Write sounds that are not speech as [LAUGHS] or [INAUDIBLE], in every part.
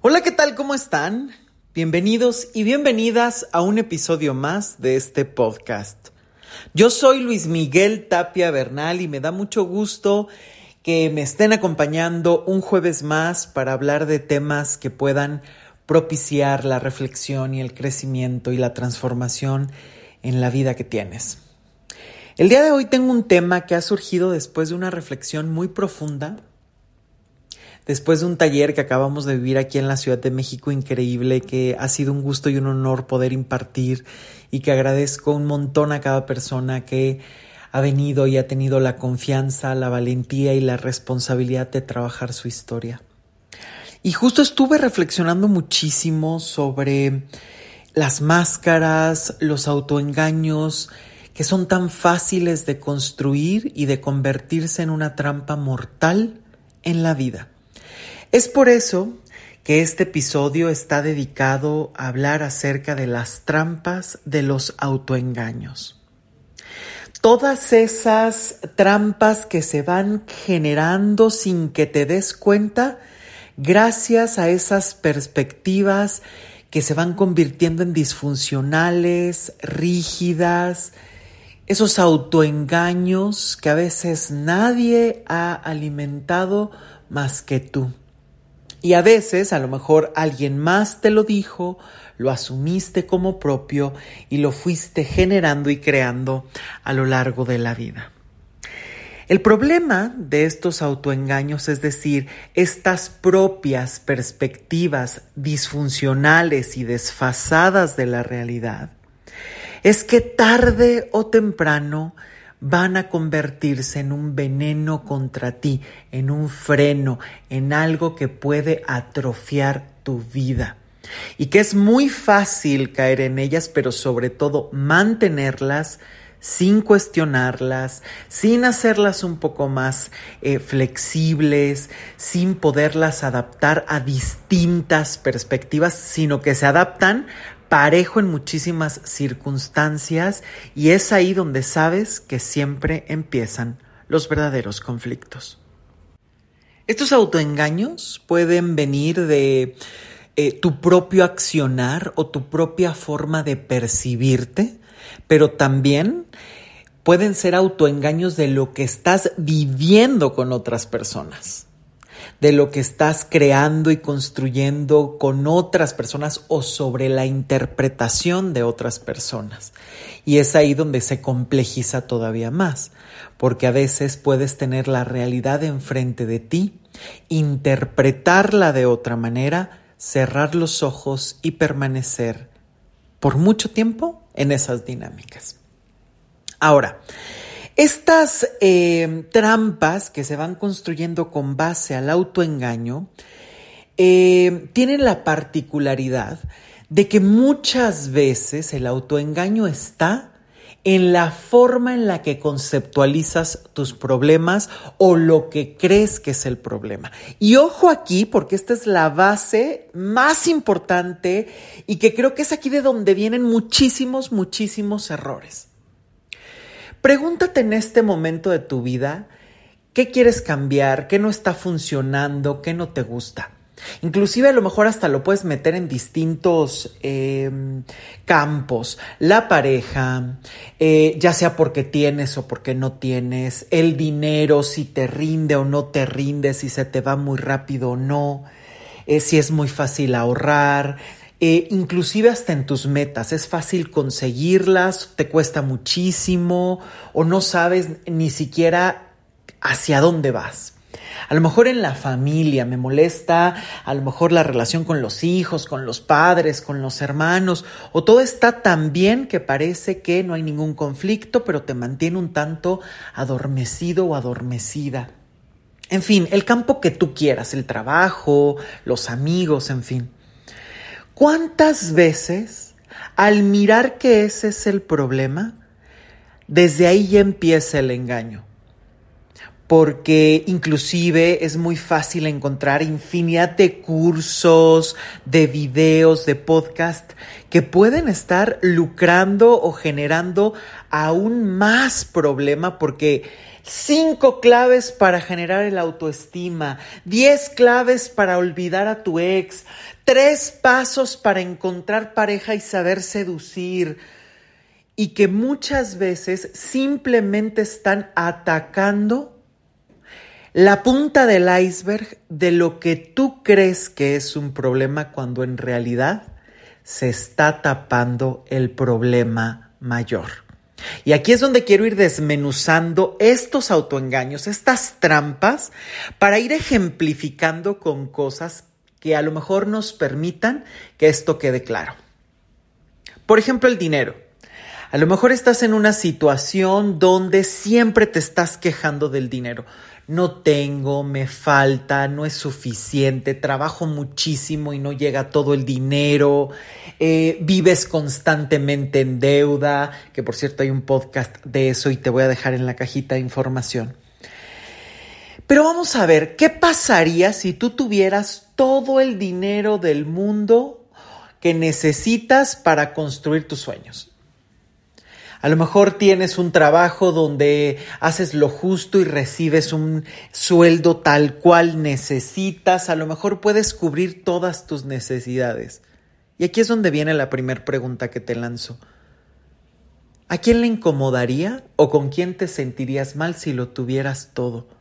Hola, ¿qué tal? ¿Cómo están? Bienvenidos y bienvenidas a un episodio más de este podcast. Yo soy Luis Miguel Tapia Bernal y me da mucho gusto que me estén acompañando un jueves más para hablar de temas que puedan propiciar la reflexión y el crecimiento y la transformación en la vida que tienes. El día de hoy tengo un tema que ha surgido después de una reflexión muy profunda, después de un taller que acabamos de vivir aquí en la Ciudad de México increíble, que ha sido un gusto y un honor poder impartir y que agradezco un montón a cada persona que ha venido y ha tenido la confianza, la valentía y la responsabilidad de trabajar su historia. Y justo estuve reflexionando muchísimo sobre las máscaras, los autoengaños, que son tan fáciles de construir y de convertirse en una trampa mortal en la vida. Es por eso que este episodio está dedicado a hablar acerca de las trampas de los autoengaños. Todas esas trampas que se van generando sin que te des cuenta gracias a esas perspectivas que se van convirtiendo en disfuncionales, rígidas, esos autoengaños que a veces nadie ha alimentado más que tú. Y a veces a lo mejor alguien más te lo dijo, lo asumiste como propio y lo fuiste generando y creando a lo largo de la vida. El problema de estos autoengaños, es decir, estas propias perspectivas disfuncionales y desfasadas de la realidad, es que tarde o temprano van a convertirse en un veneno contra ti, en un freno, en algo que puede atrofiar tu vida. Y que es muy fácil caer en ellas, pero sobre todo mantenerlas sin cuestionarlas, sin hacerlas un poco más eh, flexibles, sin poderlas adaptar a distintas perspectivas, sino que se adaptan parejo en muchísimas circunstancias y es ahí donde sabes que siempre empiezan los verdaderos conflictos. Estos autoengaños pueden venir de eh, tu propio accionar o tu propia forma de percibirte, pero también pueden ser autoengaños de lo que estás viviendo con otras personas de lo que estás creando y construyendo con otras personas o sobre la interpretación de otras personas. Y es ahí donde se complejiza todavía más, porque a veces puedes tener la realidad enfrente de ti, interpretarla de otra manera, cerrar los ojos y permanecer por mucho tiempo en esas dinámicas. Ahora, estas eh, trampas que se van construyendo con base al autoengaño eh, tienen la particularidad de que muchas veces el autoengaño está en la forma en la que conceptualizas tus problemas o lo que crees que es el problema. Y ojo aquí, porque esta es la base más importante y que creo que es aquí de donde vienen muchísimos, muchísimos errores. Pregúntate en este momento de tu vida qué quieres cambiar, qué no está funcionando, qué no te gusta. Inclusive a lo mejor hasta lo puedes meter en distintos em, campos. La pareja, eh, ya sea porque tienes o porque no tienes, el dinero, si te rinde o no te rinde, si se te va muy rápido o no, eh, si es muy fácil ahorrar, eh, inclusive hasta en tus metas. Es fácil conseguirlas, te cuesta muchísimo o no sabes ni siquiera hacia dónde vas. A lo mejor en la familia me molesta, a lo mejor la relación con los hijos, con los padres, con los hermanos, o todo está tan bien que parece que no hay ningún conflicto, pero te mantiene un tanto adormecido o adormecida. En fin, el campo que tú quieras, el trabajo, los amigos, en fin. ¿Cuántas veces al mirar que ese es el problema, desde ahí ya empieza el engaño? porque inclusive es muy fácil encontrar infinidad de cursos, de videos, de podcast que pueden estar lucrando o generando aún más problema porque Cinco claves para generar el autoestima, diez claves para olvidar a tu ex, tres pasos para encontrar pareja y saber seducir, y que muchas veces simplemente están atacando la punta del iceberg de lo que tú crees que es un problema cuando en realidad se está tapando el problema mayor. Y aquí es donde quiero ir desmenuzando estos autoengaños, estas trampas, para ir ejemplificando con cosas que a lo mejor nos permitan que esto quede claro. Por ejemplo, el dinero. A lo mejor estás en una situación donde siempre te estás quejando del dinero no tengo, me falta, no es suficiente, trabajo muchísimo y no llega todo el dinero, eh, vives constantemente en deuda, que por cierto hay un podcast de eso y te voy a dejar en la cajita de información. Pero vamos a ver, ¿qué pasaría si tú tuvieras todo el dinero del mundo que necesitas para construir tus sueños? A lo mejor tienes un trabajo donde haces lo justo y recibes un sueldo tal cual necesitas. A lo mejor puedes cubrir todas tus necesidades. Y aquí es donde viene la primera pregunta que te lanzo. ¿A quién le incomodaría o con quién te sentirías mal si lo tuvieras todo?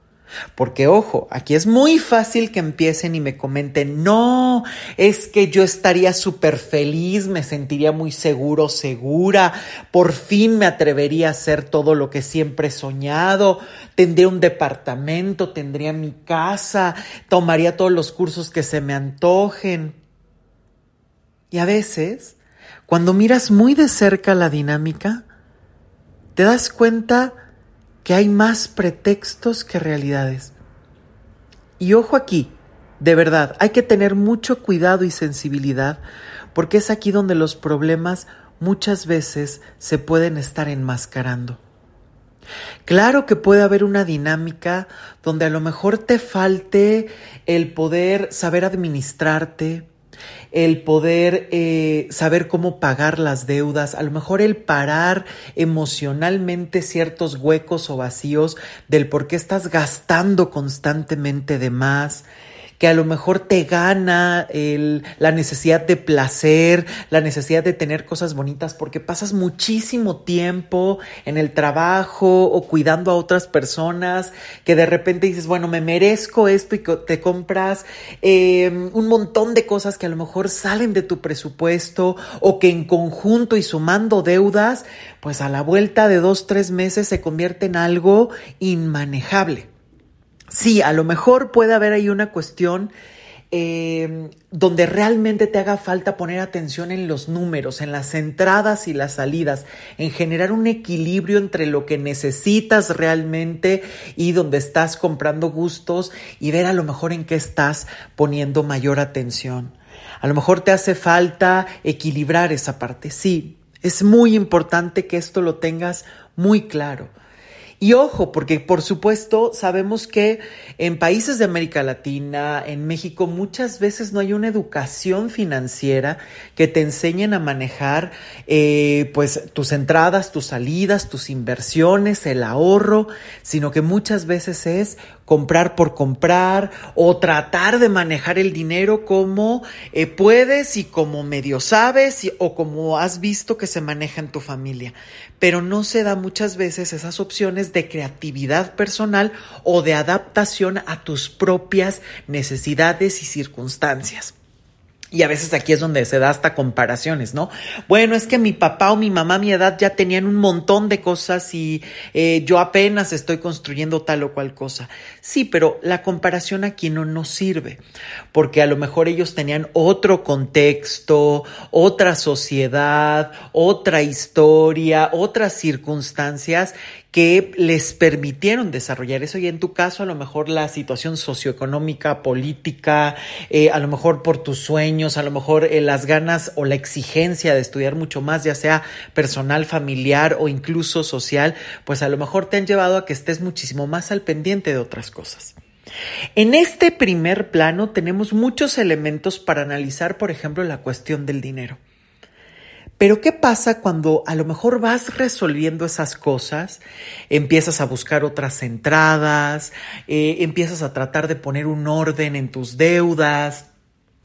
Porque ojo, aquí es muy fácil que empiecen y me comenten, no, es que yo estaría súper feliz, me sentiría muy seguro, segura, por fin me atrevería a hacer todo lo que siempre he soñado, tendría un departamento, tendría mi casa, tomaría todos los cursos que se me antojen. Y a veces, cuando miras muy de cerca la dinámica, te das cuenta que hay más pretextos que realidades. Y ojo aquí, de verdad, hay que tener mucho cuidado y sensibilidad porque es aquí donde los problemas muchas veces se pueden estar enmascarando. Claro que puede haber una dinámica donde a lo mejor te falte el poder saber administrarte, el poder eh, saber cómo pagar las deudas, a lo mejor el parar emocionalmente ciertos huecos o vacíos del por qué estás gastando constantemente de más, que a lo mejor te gana el, la necesidad de placer, la necesidad de tener cosas bonitas, porque pasas muchísimo tiempo en el trabajo o cuidando a otras personas, que de repente dices, bueno, me merezco esto y te compras em, un montón de cosas que a lo mejor salen de tu presupuesto o que en conjunto y sumando deudas, pues a la vuelta de dos, tres meses se convierte en algo inmanejable. Sí, a lo mejor puede haber ahí una cuestión eh, donde realmente te haga falta poner atención en los números, en las entradas y las salidas, en generar un equilibrio entre lo que necesitas realmente y donde estás comprando gustos y ver a lo mejor en qué estás poniendo mayor atención. A lo mejor te hace falta equilibrar esa parte. Sí, es muy importante que esto lo tengas muy claro. Y ojo, porque por supuesto sabemos que en países de América Latina, en México, muchas veces no hay una educación financiera que te enseñen a manejar eh, pues tus entradas, tus salidas, tus inversiones, el ahorro, sino que muchas veces es comprar por comprar o tratar de manejar el dinero como eh, puedes y como medio sabes o como has visto que se maneja en tu familia. Pero no se da muchas veces esas opciones de creatividad personal o de adaptación a tus propias necesidades y circunstancias. Y a veces aquí es donde se da hasta comparaciones, ¿no? Bueno, es que mi papá o mi mamá a mi edad ya tenían un montón de cosas y eh, yo apenas estoy construyendo tal o cual cosa. Sí, pero la comparación aquí no nos sirve, porque a lo mejor ellos tenían otro contexto, otra sociedad, otra historia, otras circunstancias que les permitieron desarrollar eso y en tu caso a lo mejor la situación socioeconómica, política, eh, a lo mejor por tus sueños, a lo mejor eh, las ganas o la exigencia de estudiar mucho más, ya sea personal, familiar o incluso social, pues a lo mejor te han llevado a que estés muchísimo más al pendiente de otras cosas. En este primer plano tenemos muchos elementos para analizar, por ejemplo, la cuestión del dinero. Pero ¿qué pasa cuando a lo mejor vas resolviendo esas cosas, empiezas a buscar otras entradas, eh, empiezas a tratar de poner un orden en tus deudas,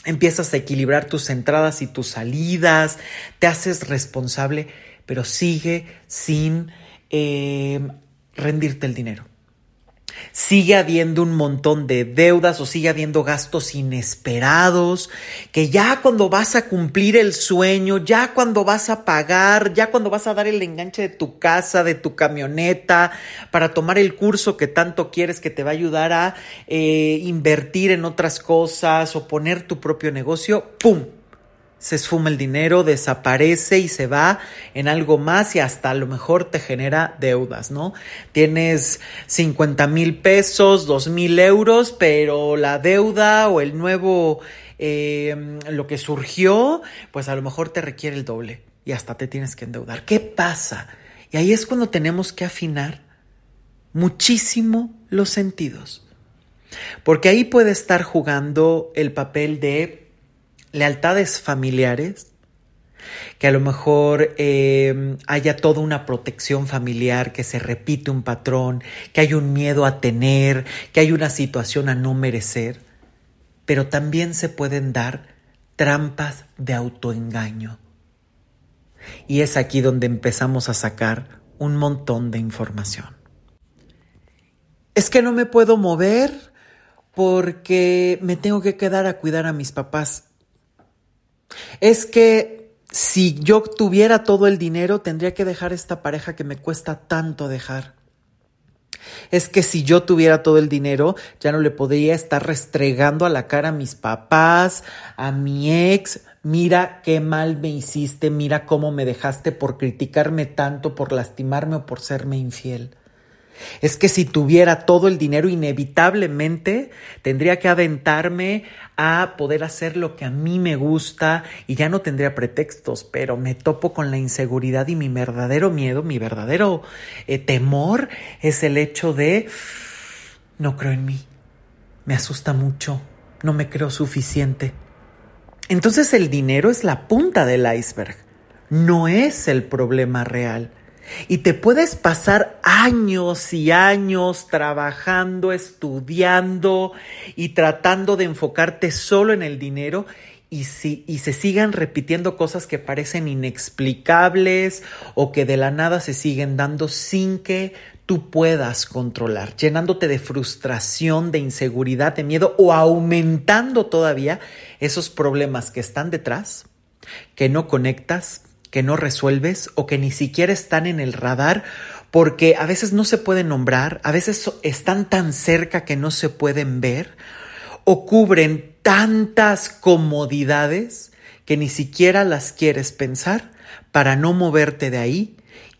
empiezas a equilibrar tus entradas y tus salidas, te haces responsable, pero sigue sin eh, rendirte el dinero sigue habiendo un montón de deudas o sigue habiendo gastos inesperados, que ya cuando vas a cumplir el sueño, ya cuando vas a pagar, ya cuando vas a dar el enganche de tu casa, de tu camioneta, para tomar el curso que tanto quieres que te va a ayudar a eh, invertir en otras cosas o poner tu propio negocio, ¡pum! Se esfuma el dinero, desaparece y se va en algo más y hasta a lo mejor te genera deudas, ¿no? Tienes 50 mil pesos, 2 mil euros, pero la deuda o el nuevo, eh, lo que surgió, pues a lo mejor te requiere el doble y hasta te tienes que endeudar. ¿Qué pasa? Y ahí es cuando tenemos que afinar muchísimo los sentidos. Porque ahí puede estar jugando el papel de lealtades familiares, que a lo mejor eh, haya toda una protección familiar, que se repite un patrón, que hay un miedo a tener, que hay una situación a no merecer, pero también se pueden dar trampas de autoengaño. Y es aquí donde empezamos a sacar un montón de información. Es que no me puedo mover porque me tengo que quedar a cuidar a mis papás. Es que si yo tuviera todo el dinero, tendría que dejar esta pareja que me cuesta tanto dejar. Es que si yo tuviera todo el dinero, ya no le podría estar restregando a la cara a mis papás, a mi ex. Mira qué mal me hiciste, mira cómo me dejaste por criticarme tanto, por lastimarme o por serme infiel. Es que si tuviera todo el dinero, inevitablemente tendría que aventarme a poder hacer lo que a mí me gusta y ya no tendría pretextos, pero me topo con la inseguridad y mi verdadero miedo, mi verdadero eh, temor es el hecho de no creo en mí, me asusta mucho, no me creo suficiente. Entonces el dinero es la punta del iceberg, no es el problema real. Y te puedes pasar años y años trabajando, estudiando y tratando de enfocarte solo en el dinero y, si, y se sigan repitiendo cosas que parecen inexplicables o que de la nada se siguen dando sin que tú puedas controlar, llenándote de frustración, de inseguridad, de miedo o aumentando todavía esos problemas que están detrás, que no conectas, que no resuelves o que ni siquiera están en el radar porque a veces no se pueden nombrar, a veces están tan cerca que no se pueden ver o cubren tantas comodidades que ni siquiera las quieres pensar para no moverte de ahí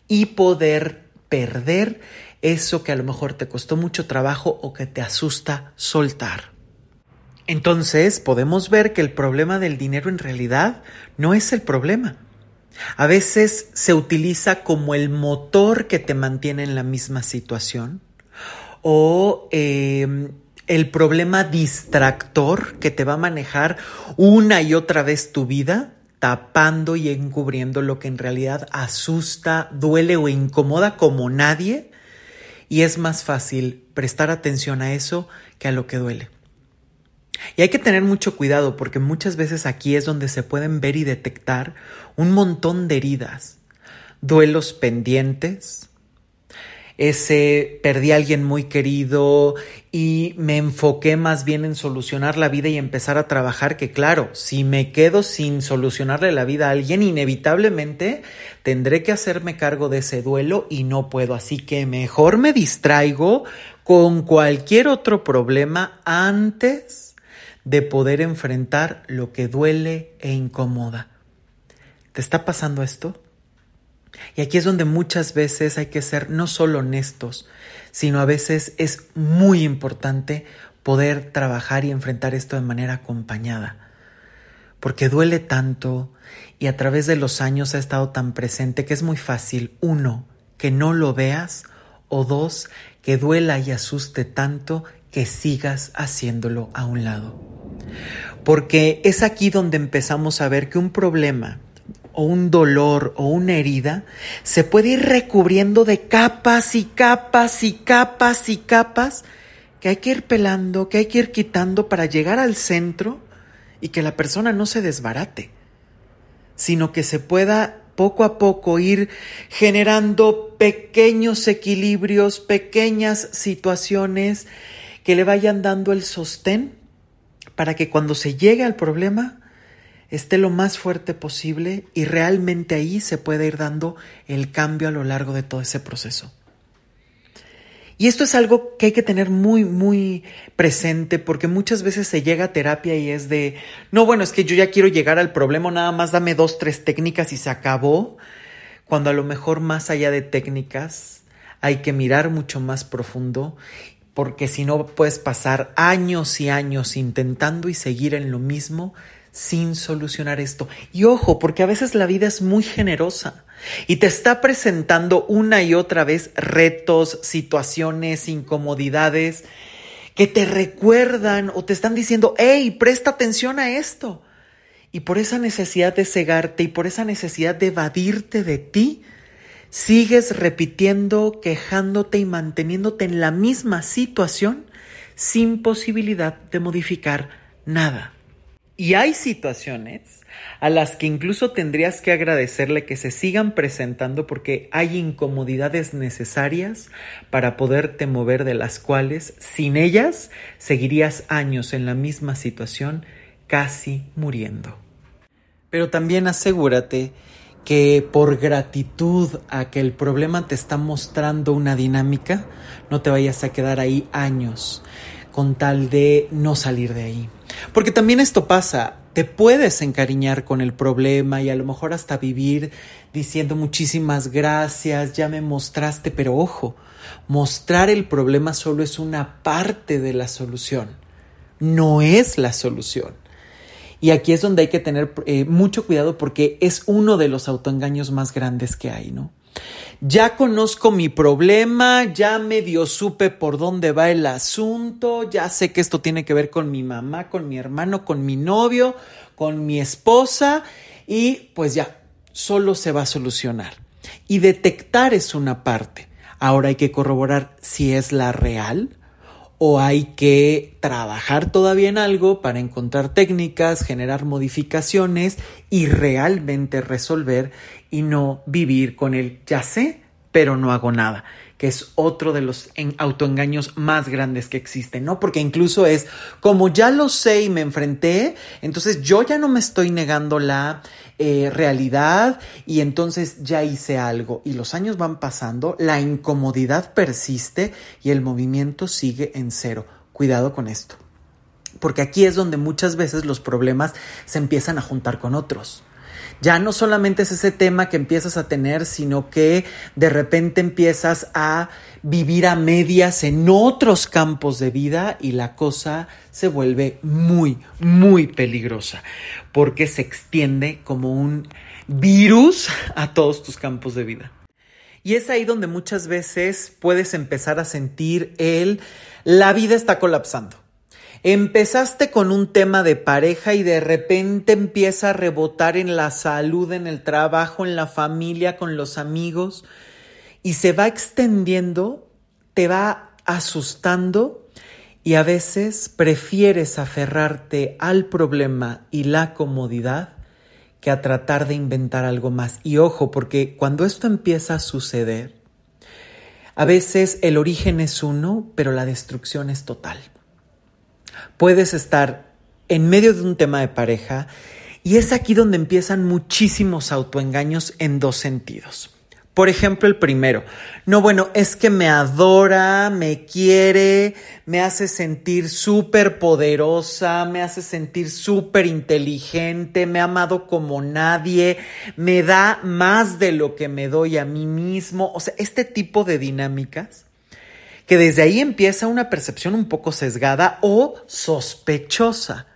y poder perder eso que a lo mejor te costó mucho trabajo o que te asusta soltar. Entonces podemos ver que el problema del dinero en realidad no es el problema. A veces se utiliza como el motor que te mantiene en la misma situación o em, el problema distractor que te va a manejar una y otra vez tu vida tapando y encubriendo lo que en realidad asusta, duele o incomoda como nadie y es más fácil prestar atención a eso que a lo que duele. Y hay que tener mucho cuidado porque muchas veces aquí es donde se pueden ver y detectar un montón de heridas, duelos pendientes, ese perdí a alguien muy querido y me enfoqué más bien en solucionar la vida y empezar a trabajar que claro, si me quedo sin solucionarle la vida a alguien, inevitablemente tendré que hacerme cargo de ese duelo y no puedo, así que mejor me distraigo con cualquier otro problema antes de poder enfrentar lo que duele e incomoda. ¿Te está pasando esto? Y aquí es donde muchas veces hay que ser no solo honestos, sino a veces es muy importante poder trabajar y enfrentar esto de manera acompañada. Porque duele tanto y a través de los años ha estado tan presente que es muy fácil, uno, que no lo veas o dos, que duela y asuste tanto que sigas haciéndolo a un lado. Porque es aquí donde empezamos a ver que un problema o un dolor o una herida se puede ir recubriendo de capas y capas y capas y capas que hay que ir pelando, que hay que ir quitando para llegar al centro y que la persona no se desbarate, sino que se pueda poco a poco ir generando pequeños equilibrios, pequeñas situaciones que le vayan dando el sostén para que cuando se llegue al problema esté lo más fuerte posible y realmente ahí se pueda ir dando el cambio a lo largo de todo ese proceso. Y esto es algo que hay que tener muy, muy presente porque muchas veces se llega a terapia y es de, no, bueno, es que yo ya quiero llegar al problema, nada más dame dos, tres técnicas y se acabó, cuando a lo mejor más allá de técnicas hay que mirar mucho más profundo porque si no puedes pasar años y años intentando y seguir en lo mismo sin solucionar esto. Y ojo, porque a veces la vida es muy generosa y te está presentando una y otra vez retos, situaciones, incomodidades que te recuerdan o te están diciendo, hey, presta atención a esto. Y por esa necesidad de cegarte y por esa necesidad de evadirte de ti, sigues repitiendo, quejándote y manteniéndote en la misma situación sin posibilidad de modificar nada. Y hay situaciones a las que incluso tendrías que agradecerle que se sigan presentando porque hay incomodidades necesarias para poderte mover de las cuales sin ellas seguirías años en la misma situación casi muriendo. Pero también asegúrate que por gratitud a que el problema te está mostrando una dinámica, no te vayas a quedar ahí años con tal de no salir de ahí. Porque también esto pasa, te puedes encariñar con el problema y a lo mejor hasta vivir diciendo muchísimas gracias, ya me mostraste, pero ojo, mostrar el problema solo es una parte de la solución, no es la solución. Y aquí es donde hay que tener eh, mucho cuidado porque es uno de los autoengaños más grandes que hay, ¿no? Ya conozco mi problema, ya medio supe por dónde va el asunto, ya sé que esto tiene que ver con mi mamá, con mi hermano, con mi novio, con mi esposa y pues ya, solo se va a solucionar. Y detectar es una parte. Ahora hay que corroborar si es la real o hay que trabajar todavía en algo para encontrar técnicas, generar modificaciones y realmente resolver y no vivir con el ya sé, pero no hago nada, que es otro de los autoengaños más grandes que existen, ¿no? Porque incluso es como ya lo sé y me enfrenté, entonces yo ya no me estoy negando la eh, realidad y entonces ya hice algo y los años van pasando, la incomodidad persiste y el movimiento sigue en cero. Cuidado con esto. Porque aquí es donde muchas veces los problemas se empiezan a juntar con otros. Ya no solamente es ese tema que empiezas a tener, sino que de repente empiezas a vivir a medias en otros campos de vida y la cosa se vuelve muy, muy peligrosa porque se extiende como un virus a todos tus campos de vida. Y es ahí donde muchas veces puedes empezar a sentir el la vida está colapsando. Empezaste con un tema de pareja y de repente empieza a rebotar en la salud, en el trabajo, en la familia, con los amigos y se va extendiendo, te va asustando y a veces prefieres aferrarte al problema y la comodidad que a tratar de inventar algo más. Y ojo, porque cuando esto empieza a suceder, a veces el origen es uno, pero la destrucción es total puedes estar en medio de un tema de pareja y es aquí donde empiezan muchísimos autoengaños en dos sentidos. Por ejemplo, el primero, no, bueno, es que me adora, me quiere, me hace sentir súper poderosa, me hace sentir súper inteligente, me ha amado como nadie, me da más de lo que me doy a mí mismo. O sea, este tipo de dinámicas que desde ahí empieza una percepción un poco sesgada o sospechosa.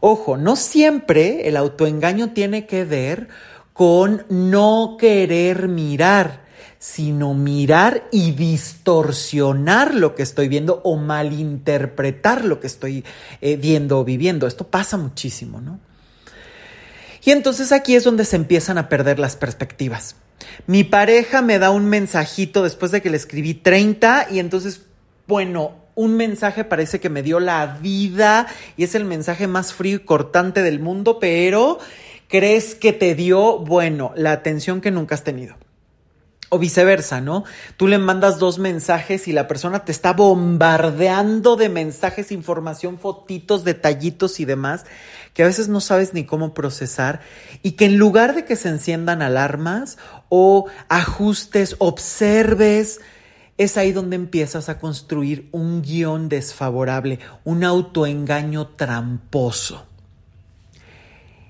Ojo, no siempre el autoengaño tiene que ver con no querer mirar, sino mirar y distorsionar lo que estoy viendo o malinterpretar lo que estoy eh, viendo o viviendo. Esto pasa muchísimo, ¿no? Y entonces aquí es donde se empiezan a perder las perspectivas. Mi pareja me da un mensajito después de que le escribí 30 y entonces, bueno, un mensaje parece que me dio la vida y es el mensaje más frío y cortante del mundo, pero crees que te dio, bueno, la atención que nunca has tenido. O viceversa, ¿no? Tú le mandas dos mensajes y la persona te está bombardeando de mensajes, información, fotitos, detallitos y demás, que a veces no sabes ni cómo procesar y que en lugar de que se enciendan alarmas o ajustes, observes, es ahí donde empiezas a construir un guion desfavorable, un autoengaño tramposo.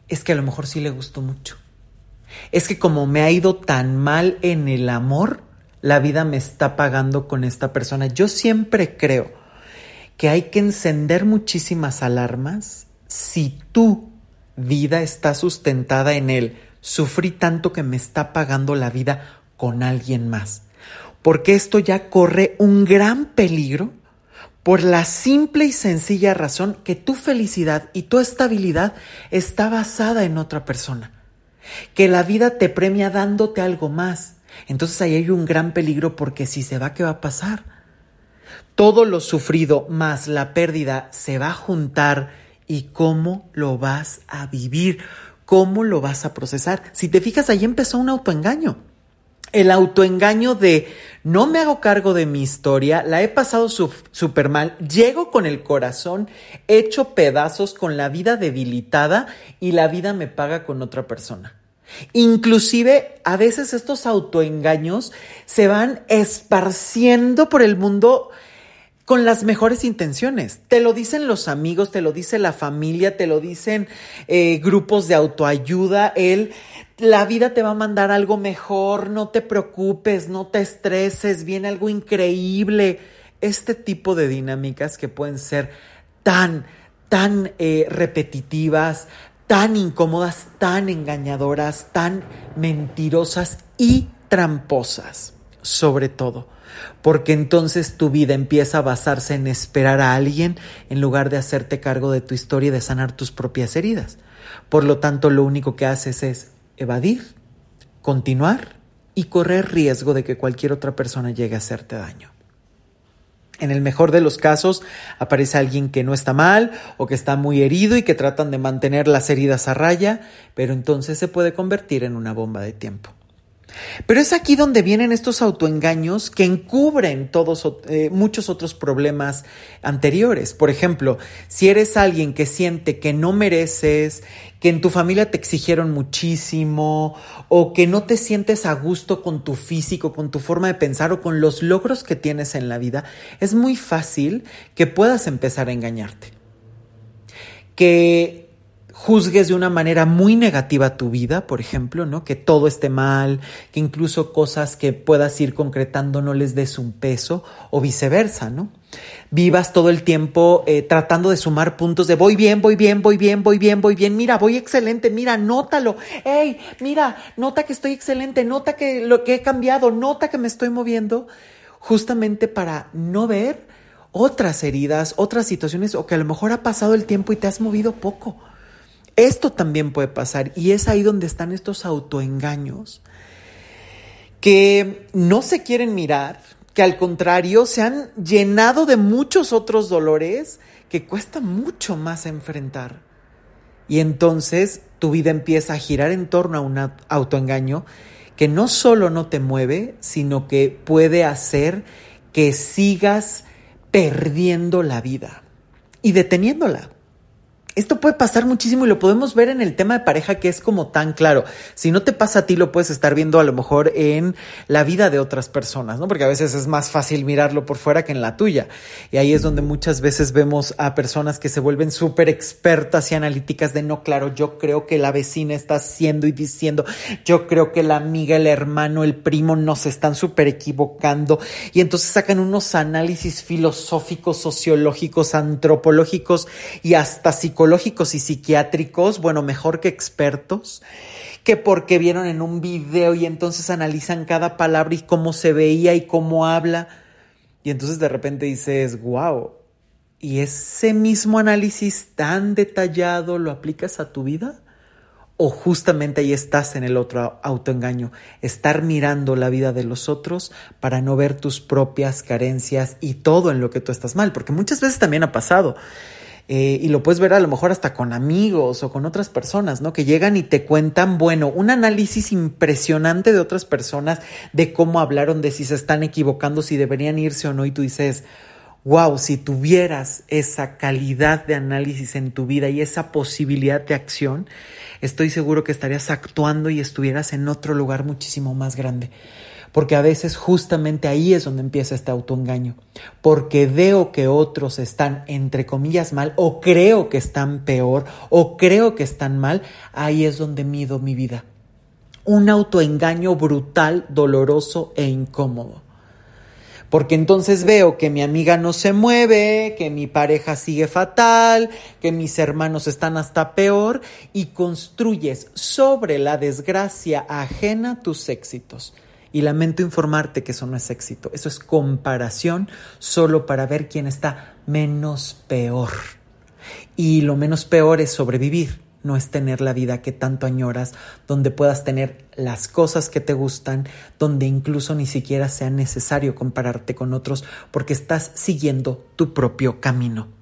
Es que a lo mejor sí le gustó mucho es que como me ha ido tan mal en el amor, la vida me está pagando con esta persona. Yo siempre creo que hay que encender muchísimas alarmas si tu vida está sustentada en él. Sufrí tanto que me está pagando la vida con alguien más. Porque esto ya corre un gran peligro por la simple y sencilla razón que tu felicidad y tu estabilidad está basada en otra persona que la vida te premia dándote algo más. Entonces ahí hay un gran peligro porque si se va, ¿qué va a pasar? Todo lo sufrido más la pérdida se va a juntar y cómo lo vas a vivir, cómo lo vas a procesar. Si te fijas, ahí empezó un autoengaño. El autoengaño de no me hago cargo de mi historia, la he pasado súper mal, llego con el corazón hecho pedazos, con la vida debilitada y la vida me paga con otra persona. Inclusive a veces estos autoengaños se van esparciendo por el mundo con las mejores intenciones. Te lo dicen los amigos, te lo dice la familia, te lo dicen eh, grupos de autoayuda. Él, la vida te va a mandar algo mejor, no te preocupes, no te estreses, viene algo increíble. Este tipo de dinámicas que pueden ser tan, tan eh, repetitivas, tan incómodas, tan engañadoras, tan mentirosas y tramposas, sobre todo, porque entonces tu vida empieza a basarse en esperar a alguien en lugar de hacerte cargo de tu historia y de sanar tus propias heridas. Por lo tanto, lo único que haces es evadir, continuar y correr riesgo de que cualquier otra persona llegue a hacerte daño. En el mejor de los casos aparece alguien que no está mal o que está muy herido y que tratan de mantener las heridas a raya, pero entonces se puede convertir en una bomba de tiempo. Pero es aquí donde vienen estos autoengaños que encubren todos eh, muchos otros problemas anteriores. Por ejemplo, si eres alguien que siente que no mereces, que en tu familia te exigieron muchísimo o que no te sientes a gusto con tu físico, con tu forma de pensar o con los logros que tienes en la vida, es muy fácil que puedas empezar a engañarte. Que juzgues de una manera muy negativa tu vida, por ejemplo, ¿no? Que todo esté mal, que incluso cosas que puedas ir concretando no les des un peso o viceversa, ¿no? Vivas todo el tiempo eh, tratando de sumar puntos de voy bien, voy bien, voy bien, voy bien, voy bien, mira, voy excelente, mira, nótalo, hey, mira, nota que estoy excelente, nota que lo que he cambiado, nota que me estoy moviendo, justamente para no ver otras heridas, otras situaciones o que a lo mejor ha pasado el tiempo y te has movido poco. Esto también puede pasar y es ahí donde están estos autoengaños que no se quieren mirar, que al contrario se han llenado de muchos otros dolores que cuesta mucho más enfrentar. Y entonces tu vida empieza a girar en torno a un autoengaño que no solo no te mueve, sino que puede hacer que sigas perdiendo la vida y deteniéndola. Esto puede pasar muchísimo y lo podemos ver en el tema de pareja que es como tan claro. Si no te pasa a ti, lo puedes estar viendo a lo mejor en la vida de otras personas, ¿no? Porque a veces es más fácil mirarlo por fuera que en la tuya. Y ahí es donde muchas veces vemos a personas que se vuelven súper expertas y analíticas de no, claro, yo creo que la vecina está haciendo y diciendo, yo creo que la amiga, el hermano, el primo nos están súper equivocando. Y entonces sacan unos análisis filosóficos, sociológicos, antropológicos y hasta psicológicos y psiquiátricos, bueno, mejor que expertos, que porque vieron en un video y entonces analizan cada palabra y cómo se veía y cómo habla. Y entonces de repente dices, wow, ¿y ese mismo análisis tan detallado lo aplicas a tu vida? o justamente ahí estás en el otro autoengaño, estar mirando la vida de los otros para no ver tus propias carencias y todo en lo que tú estás mal, porque muchas veces también ha pasado. Eh, y lo puedes ver a lo mejor hasta con amigos o con otras personas, ¿no? Que llegan y te cuentan, bueno, un análisis impresionante de otras personas, de cómo hablaron, de si se están equivocando, si deberían irse o no, y tú dices, wow, si tuvieras esa calidad de análisis en tu vida y esa posibilidad de acción, estoy seguro que estarías actuando y estuvieras en otro lugar muchísimo más grande. Porque a veces justamente ahí es donde empieza este autoengaño. Porque veo que otros están, entre comillas, mal, o creo que están peor, o creo que están mal, ahí es donde mido mi vida. Un autoengaño brutal, doloroso e incómodo. Porque entonces veo que mi amiga no se mueve, que mi pareja sigue fatal, que mis hermanos están hasta peor y construyes sobre la desgracia ajena tus éxitos. Y lamento informarte que eso no es éxito, eso es comparación solo para ver quién está menos peor. Y lo menos peor es sobrevivir, no es tener la vida que tanto añoras, donde puedas tener las cosas que te gustan, donde incluso ni siquiera sea necesario compararte con otros porque estás siguiendo tu propio camino.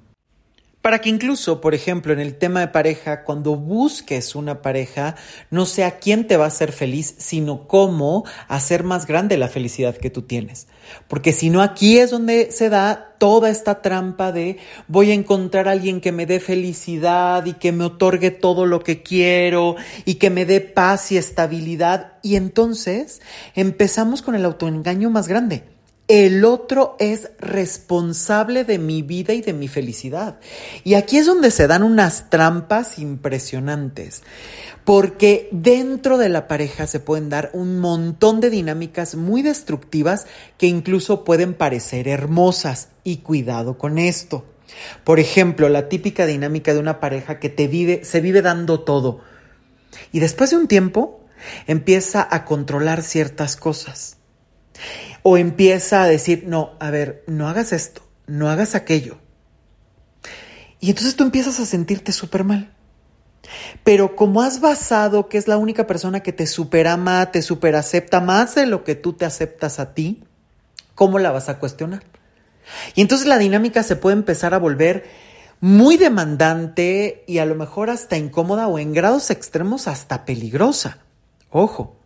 Para que incluso, por ejemplo, en el tema de pareja, cuando busques una pareja, no sea quién te va a hacer feliz, sino cómo hacer más grande la felicidad que tú tienes. Porque si no, aquí es donde se da toda esta trampa de voy a encontrar a alguien que me dé felicidad y que me otorgue todo lo que quiero y que me dé paz y estabilidad. Y entonces empezamos con el autoengaño más grande el otro es responsable de mi vida y de mi felicidad. Y aquí es donde se dan unas trampas impresionantes, porque dentro de la pareja se pueden dar un montón de dinámicas muy destructivas que incluso pueden parecer hermosas. Y cuidado con esto. Por ejemplo, la típica dinámica de una pareja que se vive dando todo. Y después de un tiempo empieza a controlar ciertas cosas o empieza a decir, no, a ver, no hagas esto, no hagas aquello. Y entonces tú empiezas a sentirte súper mal. Pero como has basado que es la única persona que te superama, te superacepta más de lo que tú te aceptas a ti, ¿cómo la vas a cuestionar? Y entonces la dinámica se puede empezar a volver muy demandante y a lo mejor hasta incómoda o en grados extremos hasta peligrosa. Ojo,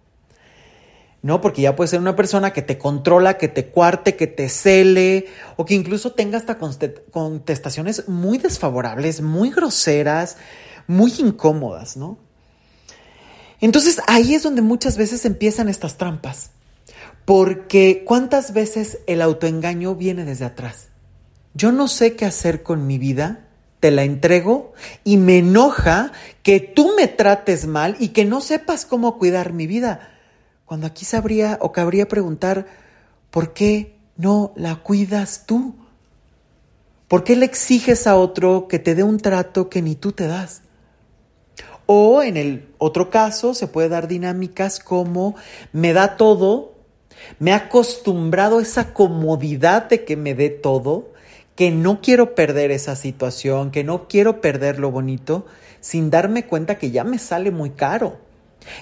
¿no? Porque ya puede ser una persona que te controla, que te cuarte, que te cele, o que incluso tenga hasta contestaciones muy desfavorables, muy groseras, muy incómodas, ¿no? Entonces ahí es donde muchas veces empiezan estas trampas, porque ¿cuántas veces el autoengaño viene desde atrás? Yo no sé qué hacer con mi vida, te la entrego y me enoja que tú me trates mal y que no sepas cómo cuidar mi vida cuando aquí sabría o cabría preguntar, ¿por qué no la cuidas tú? ¿Por qué le exiges a otro que te dé un trato que ni tú te das? O en el otro caso se puede dar dinámicas como me da todo, me ha acostumbrado a esa comodidad de que me dé todo, que no quiero perder esa situación, que no quiero perder lo bonito, sin darme cuenta que ya me sale muy caro.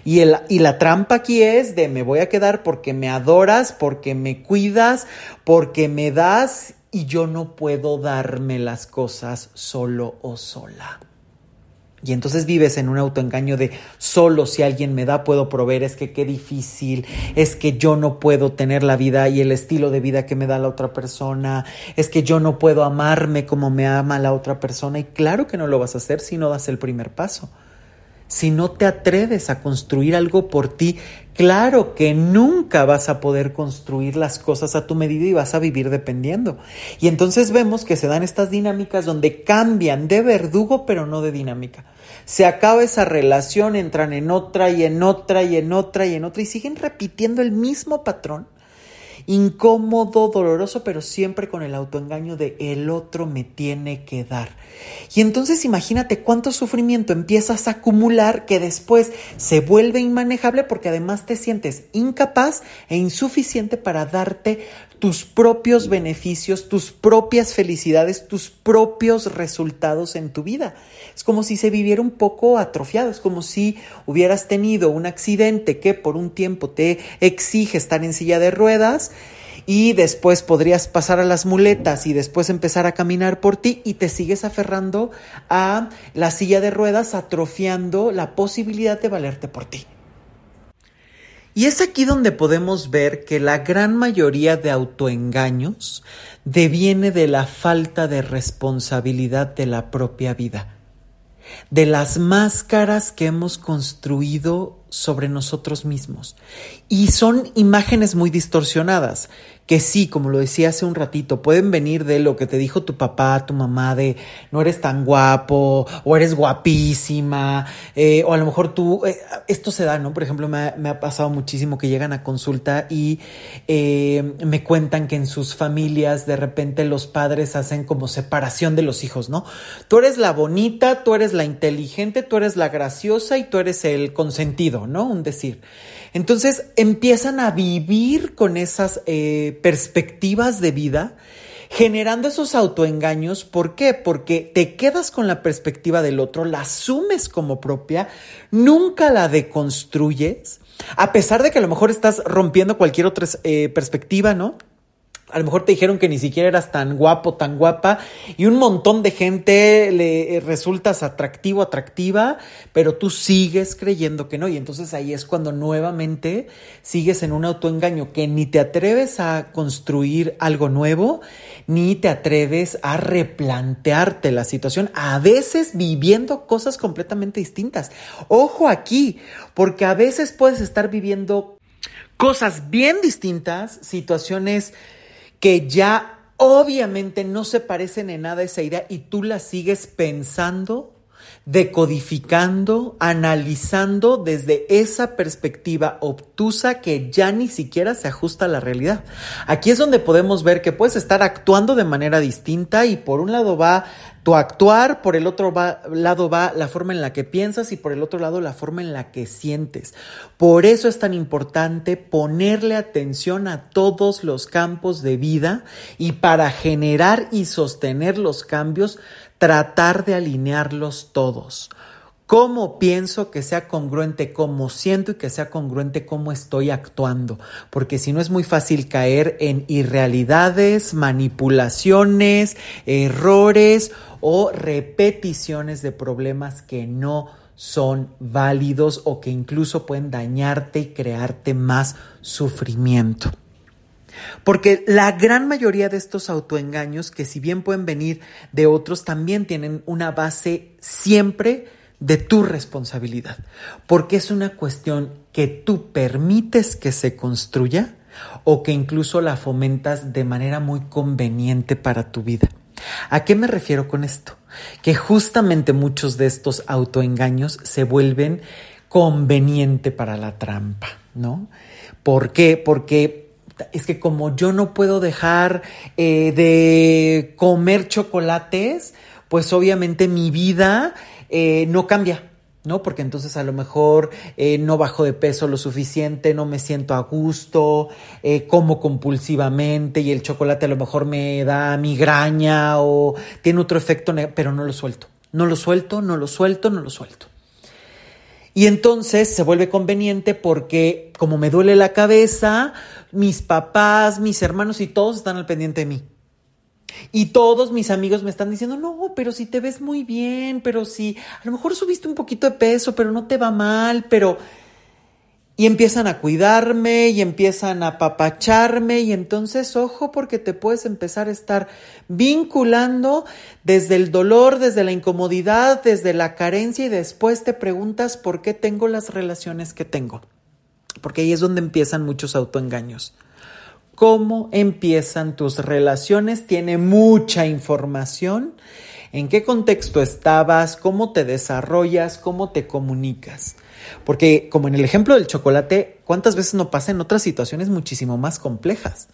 Y, el, y la trampa aquí es de me voy a quedar porque me adoras, porque me cuidas, porque me das y yo no puedo darme las cosas solo o sola. Y entonces vives en un autoengaño de solo si alguien me da puedo proveer, es que qué difícil, es que yo no puedo tener la vida y el estilo de vida que me da la otra persona, es que yo no puedo amarme como me ama la otra persona y claro que no lo vas a hacer si no das el primer paso si no te atreves a construir algo por ti, claro que nunca vas a poder construir las cosas a tu medida y vas a vivir dependiendo. Y entonces vemos que se dan estas dinámicas donde cambian de verdugo pero no de dinámica. Se acaba esa relación, entran en otra y en otra y en otra y en otra y siguen repitiendo el mismo patrón incómodo, doloroso, pero siempre con el autoengaño de el otro me tiene que dar. Y entonces imagínate cuánto sufrimiento empiezas a acumular que después se vuelve inmanejable porque además te sientes incapaz e insuficiente para darte tus propios beneficios, tus propias felicidades, tus propios resultados en tu vida. Es como si se viviera un poco atrofiado, es como si hubieras tenido un accidente que por un tiempo te exige estar en silla de ruedas y después podrías pasar a las muletas y después empezar a caminar por ti y te sigues aferrando a la silla de ruedas, atrofiando la posibilidad de valerte por ti. Y es aquí donde podemos ver que la gran mayoría de autoengaños deviene de la falta de responsabilidad de la propia vida, de las máscaras que hemos construido sobre nosotros mismos. Y son imágenes muy distorsionadas que sí, como lo decía hace un ratito, pueden venir de lo que te dijo tu papá, tu mamá, de no eres tan guapo o eres guapísima, eh, o a lo mejor tú, eh, esto se da, ¿no? Por ejemplo, me ha, pasado muchísimo que llegan a consulta y eh, me cuentan que en sus familias de repente los padres hacen como separación de los hijos, ¿no? Tú eres la bonita, tú eres la inteligente, tú eres la graciosa y tú eres el consentido, ¿no? Un decir. Entonces empiezan a vivir con esas eh, perspectivas de vida, generando esos autoengaños. ¿Por qué? Porque te quedas con la perspectiva del otro, la asumes como propia, nunca la deconstruyes, a pesar de que a lo mejor estás rompiendo cualquier otra eh, perspectiva, ¿no? A lo mejor te dijeron que ni siquiera eras tan guapo, tan guapa, y un montón de gente le eh, resultas atractivo, atractiva, pero tú sigues creyendo que no. Y entonces ahí es cuando nuevamente sigues en un autoengaño que ni te atreves a construir algo nuevo, ni te atreves a replantearte la situación, a veces viviendo cosas completamente distintas. Ojo aquí, porque a veces puedes estar viviendo cosas bien distintas, situaciones que ya obviamente no se parecen en nada a esa idea y tú la sigues pensando, decodificando, analizando desde esa perspectiva obtusa que ya ni siquiera se ajusta a la realidad. Aquí es donde podemos ver que puedes estar actuando de manera distinta y por un lado va tu actuar, por el otro lado va la forma en la que piensas y por el otro lado la forma en la que sientes. Por eso es tan importante ponerle atención a todos los campos de vida y para generar y sostener los cambios, tratar de alinearlos todos cómo pienso que sea congruente cómo siento y que sea congruente cómo estoy actuando, porque si no es muy fácil caer en irrealidades, manipulaciones, errores o repeticiones de problemas que no son válidos o que incluso pueden dañarte y crearte más sufrimiento. Porque la gran mayoría de estos autoengaños, que si bien pueden venir de otros, también tienen una base siempre de tu responsabilidad, porque es una cuestión que tú permites que se construya o que incluso la fomentas de manera muy conveniente para tu vida. ¿A qué me refiero con esto? Que justamente muchos de estos autoengaños se vuelven conveniente para la trampa, ¿no? ¿Por qué? Porque es que como yo no puedo dejar eh, de comer chocolates, pues obviamente mi vida eh, no cambia, ¿no? Porque entonces a lo mejor eh, no bajo de peso lo suficiente, no me siento a gusto, eh, como compulsivamente y el chocolate a lo mejor me da migraña o tiene otro efecto, pero no lo suelto, no lo suelto, no lo suelto, no lo suelto. Y entonces se vuelve conveniente porque como me duele la cabeza, mis papás, mis hermanos y todos están al pendiente de mí. Y todos mis amigos me están diciendo, no, pero si te ves muy bien, pero si a lo mejor subiste un poquito de peso, pero no te va mal, pero... Y empiezan a cuidarme y empiezan a apapacharme y entonces ojo porque te puedes empezar a estar vinculando desde el dolor, desde la incomodidad, desde la carencia y después te preguntas por qué tengo las relaciones que tengo. Porque ahí es donde empiezan muchos autoengaños cómo empiezan tus relaciones, tiene mucha información, en qué contexto estabas, cómo te desarrollas, cómo te comunicas. Porque como en el ejemplo del chocolate, ¿cuántas veces no pasa en otras situaciones muchísimo más complejas?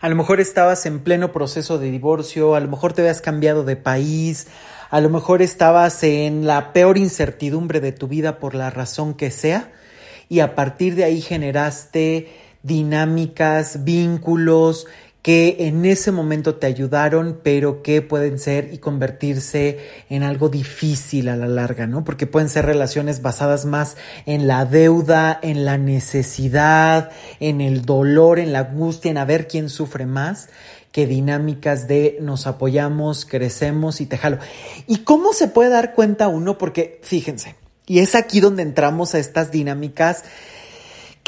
A lo mejor estabas en pleno proceso de divorcio, a lo mejor te habías cambiado de país, a lo mejor estabas en la peor incertidumbre de tu vida por la razón que sea, y a partir de ahí generaste dinámicas, vínculos que en ese momento te ayudaron, pero que pueden ser y convertirse en algo difícil a la larga, ¿no? Porque pueden ser relaciones basadas más en la deuda, en la necesidad, en el dolor, en la angustia, en a ver quién sufre más que dinámicas de nos apoyamos, crecemos y te jalo. ¿Y cómo se puede dar cuenta uno? Porque fíjense, y es aquí donde entramos a estas dinámicas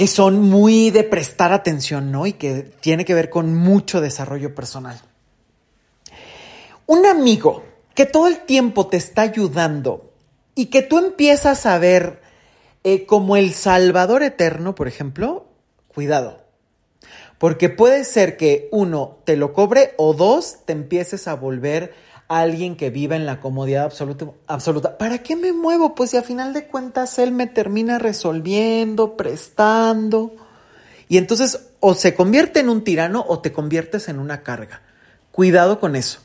que son muy de prestar atención, ¿no? Y que tiene que ver con mucho desarrollo personal. Un amigo que todo el tiempo te está ayudando y que tú empiezas a ver eh, como el Salvador eterno, por ejemplo, cuidado. Porque puede ser que uno te lo cobre o dos te empieces a volver alguien que viva en la comodidad absoluta, absoluta. ¿Para qué me muevo? Pues si a final de cuentas él me termina resolviendo, prestando. Y entonces o se convierte en un tirano o te conviertes en una carga. Cuidado con eso.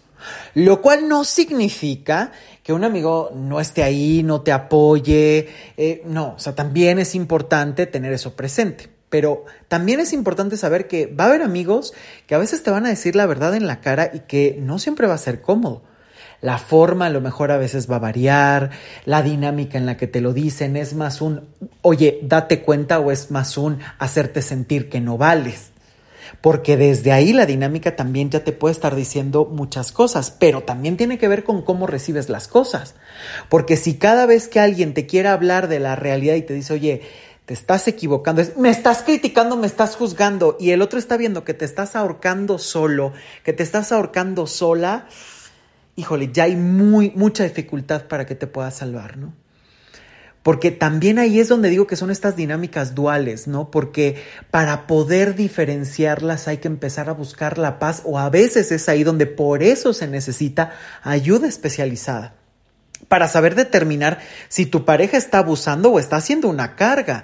Lo cual no significa que un amigo no esté ahí, no te apoye. Eh, no, o sea, también es importante tener eso presente. Pero también es importante saber que va a haber amigos que a veces te van a decir la verdad en la cara y que no siempre va a ser cómodo. La forma a lo mejor a veces va a variar, la dinámica en la que te lo dicen es más un, oye, date cuenta o es más un hacerte sentir que no vales. Porque desde ahí la dinámica también ya te puede estar diciendo muchas cosas, pero también tiene que ver con cómo recibes las cosas. Porque si cada vez que alguien te quiere hablar de la realidad y te dice, oye, te estás equivocando, me estás criticando, me estás juzgando, y el otro está viendo que te estás ahorcando solo, que te estás ahorcando sola, híjole, ya hay muy, mucha dificultad para que te puedas salvar, ¿no? Porque también ahí es donde digo que son estas dinámicas duales, ¿no? Porque para poder diferenciarlas hay que empezar a buscar la paz o a veces es ahí donde por eso se necesita ayuda especializada. Para saber determinar si tu pareja está abusando o está haciendo una carga.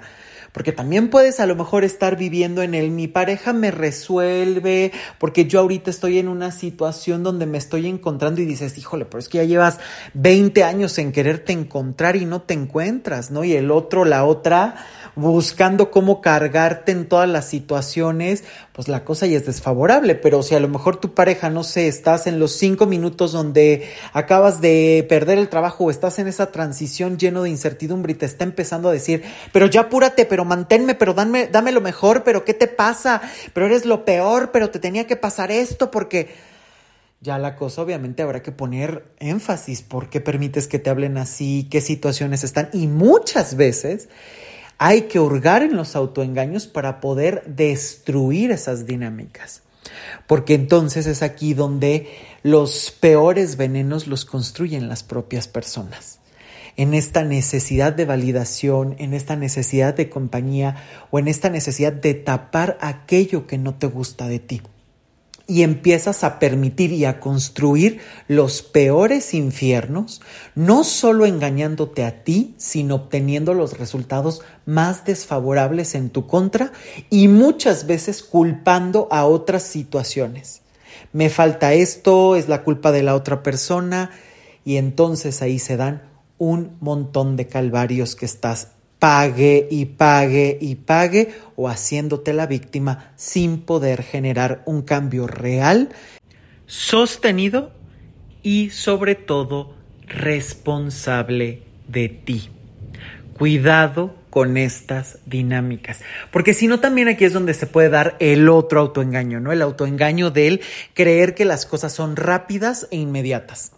Porque también puedes a lo mejor estar viviendo en el mi pareja me resuelve, porque yo ahorita estoy en una situación donde me estoy encontrando y dices, híjole, pero es que ya llevas 20 años en quererte encontrar y no te encuentras, ¿no? Y el otro, la otra, buscando cómo cargarte en todas las situaciones, pues la cosa ya es desfavorable. Pero si a lo mejor tu pareja, no sé, estás en los cinco minutos donde acabas de perder el trabajo o estás en esa transición lleno de incertidumbre y te está empezando a decir, pero ya apúrate, pero manténme, pero dame, dame lo mejor, pero ¿qué te pasa? Pero eres lo peor, pero te tenía que pasar esto porque ya la cosa obviamente habrá que poner énfasis por qué permites que te hablen así, qué situaciones están y muchas veces hay que hurgar en los autoengaños para poder destruir esas dinámicas. Porque entonces es aquí donde los peores venenos los construyen las propias personas. En esta necesidad de validación, en esta necesidad de compañía o en esta necesidad de tapar aquello que no te gusta de ti y empiezas a permitir y a construir los peores infiernos, no solo engañándote a ti, sino obteniendo los resultados más desfavorables en tu contra y muchas veces culpando a otras situaciones. Me falta esto, es la culpa de la otra persona y entonces ahí se dan un montón de calvarios que estás pague y pague y pague o haciéndote la víctima sin poder generar un cambio real, sostenido y sobre todo responsable de ti. Cuidado con estas dinámicas, porque si no también aquí es donde se puede dar el otro autoengaño, ¿no? El autoengaño del creer que las cosas son rápidas e inmediatas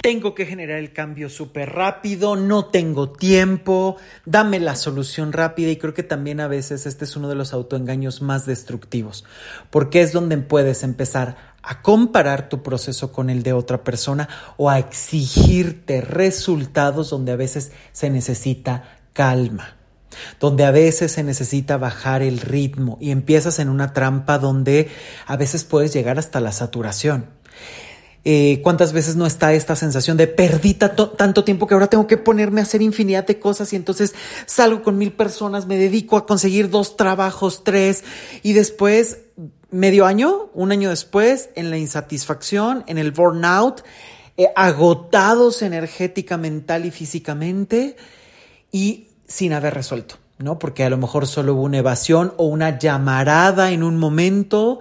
tengo que generar el cambio súper rápido, no tengo tiempo, dame la solución rápida y creo que también a veces este es uno de los autoengaños más destructivos, porque es donde puedes empezar a comparar tu proceso con el de otra persona o a exigirte resultados donde a veces se necesita calma donde a veces se necesita bajar el ritmo y empiezas en una trampa donde a veces puedes llegar hasta la saturación. Eh, cuántas veces no está esta sensación de perdí tanto tiempo que ahora tengo que ponerme a hacer infinidad de cosas y entonces salgo con mil personas, me dedico a conseguir dos trabajos, tres y después medio año, un año después, en la insatisfacción, en el burnout, eh, agotados energética, mental y físicamente y sin haber resuelto ¿no? Porque a lo mejor solo hubo una evasión o una llamarada en un momento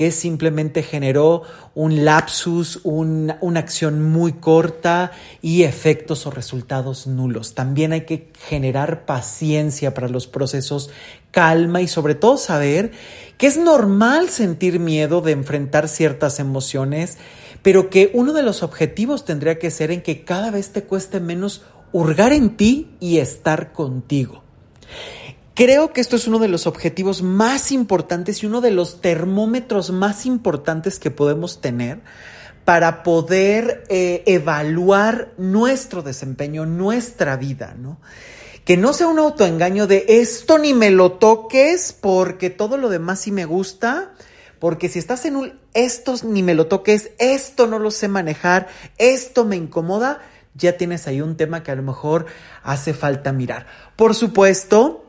que simplemente generó un lapsus, una acción muy corta y efectos o resultados nulos. También hay que generar paciencia para los procesos, calma y sobre todo saber que es normal sentir miedo de enfrentar ciertas emociones, pero que uno de los objetivos tendría que ser en que cada vez te cueste menos hurgar en ti y estar contigo. Creo que esto es uno de los objetivos más importantes y uno de los termómetros más importantes que podemos tener para poder eh, evaluar nuestro desempeño, nuestra vida, ¿no? Que no sea un autoengaño de esto ni me lo toques porque todo lo demás sí me gusta, porque si estás en un esto ni me lo toques, esto no lo sé manejar, esto me incomoda, ya tienes ahí un tema que a lo mejor hace falta mirar. Por supuesto,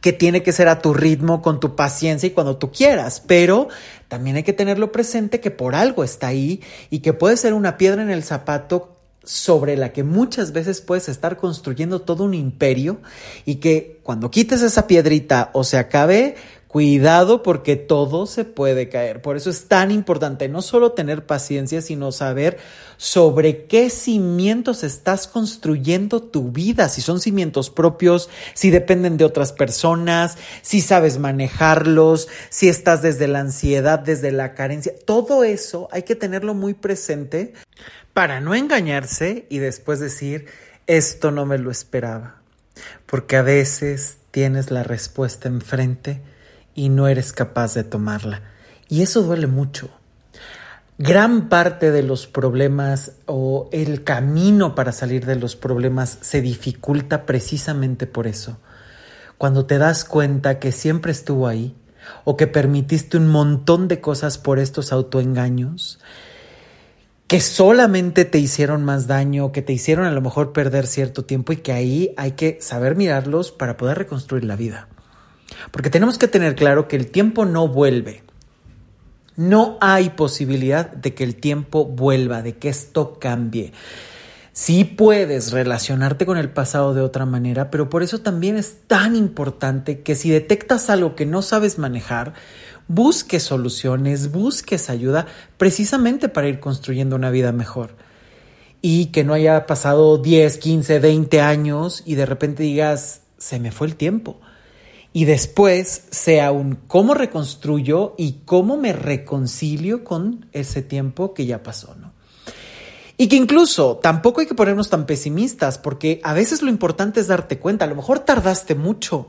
que tiene que ser a tu ritmo, con tu paciencia y cuando tú quieras, pero también hay que tenerlo presente que por algo está ahí y que puede ser una piedra en el zapato sobre la que muchas veces puedes estar construyendo todo un imperio y que cuando quites esa piedrita o se acabe, Cuidado porque todo se puede caer. Por eso es tan importante no solo tener paciencia, sino saber sobre qué cimientos estás construyendo tu vida, si son cimientos propios, si dependen de otras personas, si sabes manejarlos, si estás desde la ansiedad, desde la carencia. Todo eso hay que tenerlo muy presente para no engañarse y después decir, esto no me lo esperaba. Porque a veces tienes la respuesta enfrente y no eres capaz de tomarla. Y eso duele mucho. Gran parte de los problemas o el camino para salir de los problemas se dificulta precisamente por eso. Cuando te das cuenta que siempre estuvo ahí o que permitiste un montón de cosas por estos autoengaños, que solamente te hicieron más daño, que te hicieron a lo mejor perder cierto tiempo y que ahí hay que saber mirarlos para poder reconstruir la vida. Porque tenemos que tener claro que el tiempo no vuelve. No hay posibilidad de que el tiempo vuelva, de que esto cambie. Sí puedes relacionarte con el pasado de otra manera, pero por eso también es tan importante que si detectas algo que no sabes manejar, busques soluciones, busques ayuda, precisamente para ir construyendo una vida mejor. Y que no haya pasado 10, 15, 20 años y de repente digas, se me fue el tiempo y después sea un cómo reconstruyo y cómo me reconcilio con ese tiempo que ya pasó, ¿no? Y que incluso tampoco hay que ponernos tan pesimistas, porque a veces lo importante es darte cuenta, a lo mejor tardaste mucho,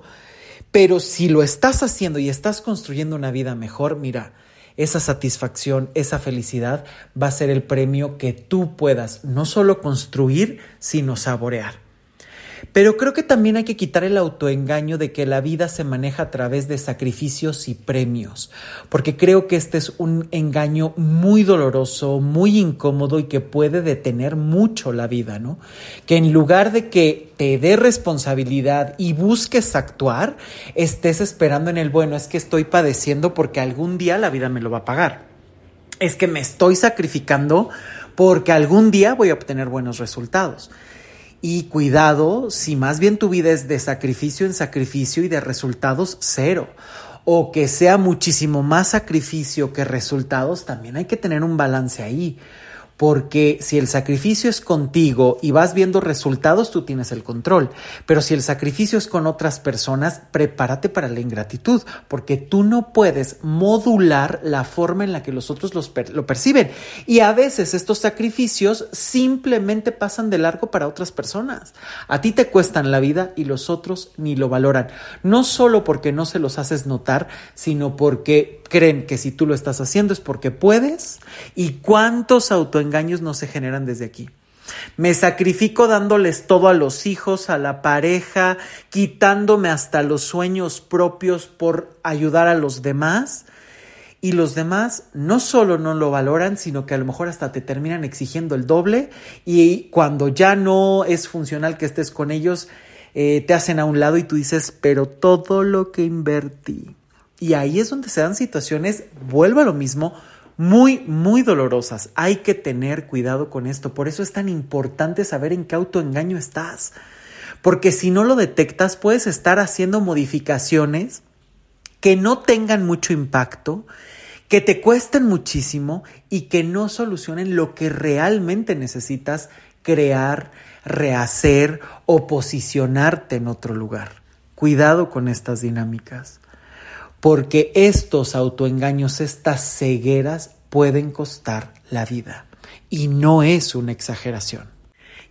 pero si lo estás haciendo y estás construyendo una vida mejor, mira, esa satisfacción, esa felicidad va a ser el premio que tú puedas no solo construir, sino saborear. Pero creo que también hay que quitar el autoengaño de que la vida se maneja a través de sacrificios y premios, porque creo que este es un engaño muy doloroso, muy incómodo y que puede detener mucho la vida, ¿no? Que en lugar de que te dé responsabilidad y busques actuar, estés esperando en el bueno, es que estoy padeciendo porque algún día la vida me lo va a pagar. Es que me estoy sacrificando porque algún día voy a obtener buenos resultados. Y cuidado si más bien tu vida es de sacrificio en sacrificio y de resultados cero. O que sea muchísimo más sacrificio que resultados, también hay que tener un balance ahí porque si el sacrificio es contigo y vas viendo resultados, tú tienes el control. Pero si el sacrificio es con otras personas, prepárate para la ingratitud, porque tú no puedes modular la forma en la que los otros lo perciben. Y a veces estos sacrificios simplemente pasan de largo para otras personas. A ti te cuestan la vida y los otros ni lo valoran. No solo porque no se los haces notar, sino porque creen que si tú lo estás haciendo es porque puedes. ¿Y cuántos autoengaños engaños no se generan desde aquí. Me sacrifico dándoles todo a los hijos, a la pareja, quitándome hasta los sueños propios por ayudar a los demás. Y los demás no solo no lo valoran, sino que a lo mejor hasta te terminan exigiendo el doble y cuando ya no es funcional que estés con ellos, eh, te hacen a un lado y tú dices, pero todo lo que invertí. Y ahí es donde se dan situaciones, vuelvo a lo mismo, muy, muy dolorosas. Hay que tener cuidado con esto. Por eso es tan importante saber en qué autoengaño estás. porque si no lo detectas puedes estar haciendo modificaciones que no tengan mucho impacto, que te cuesten muchísimo y que no solucionen lo que realmente necesitas crear, rehacer o posicionarte en otro lugar. Cuidado con estas dinámicas, porque estos autoengaños, estas cegueras pueden costar la vida y no es una exageración.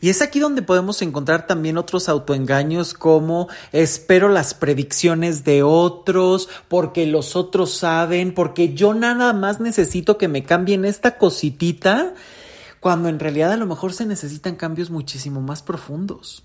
Y es aquí donde podemos encontrar también otros autoengaños como espero las predicciones de otros, porque los otros saben, porque yo nada más necesito que me cambien esta cositita, cuando en realidad a lo mejor se necesitan cambios muchísimo más profundos.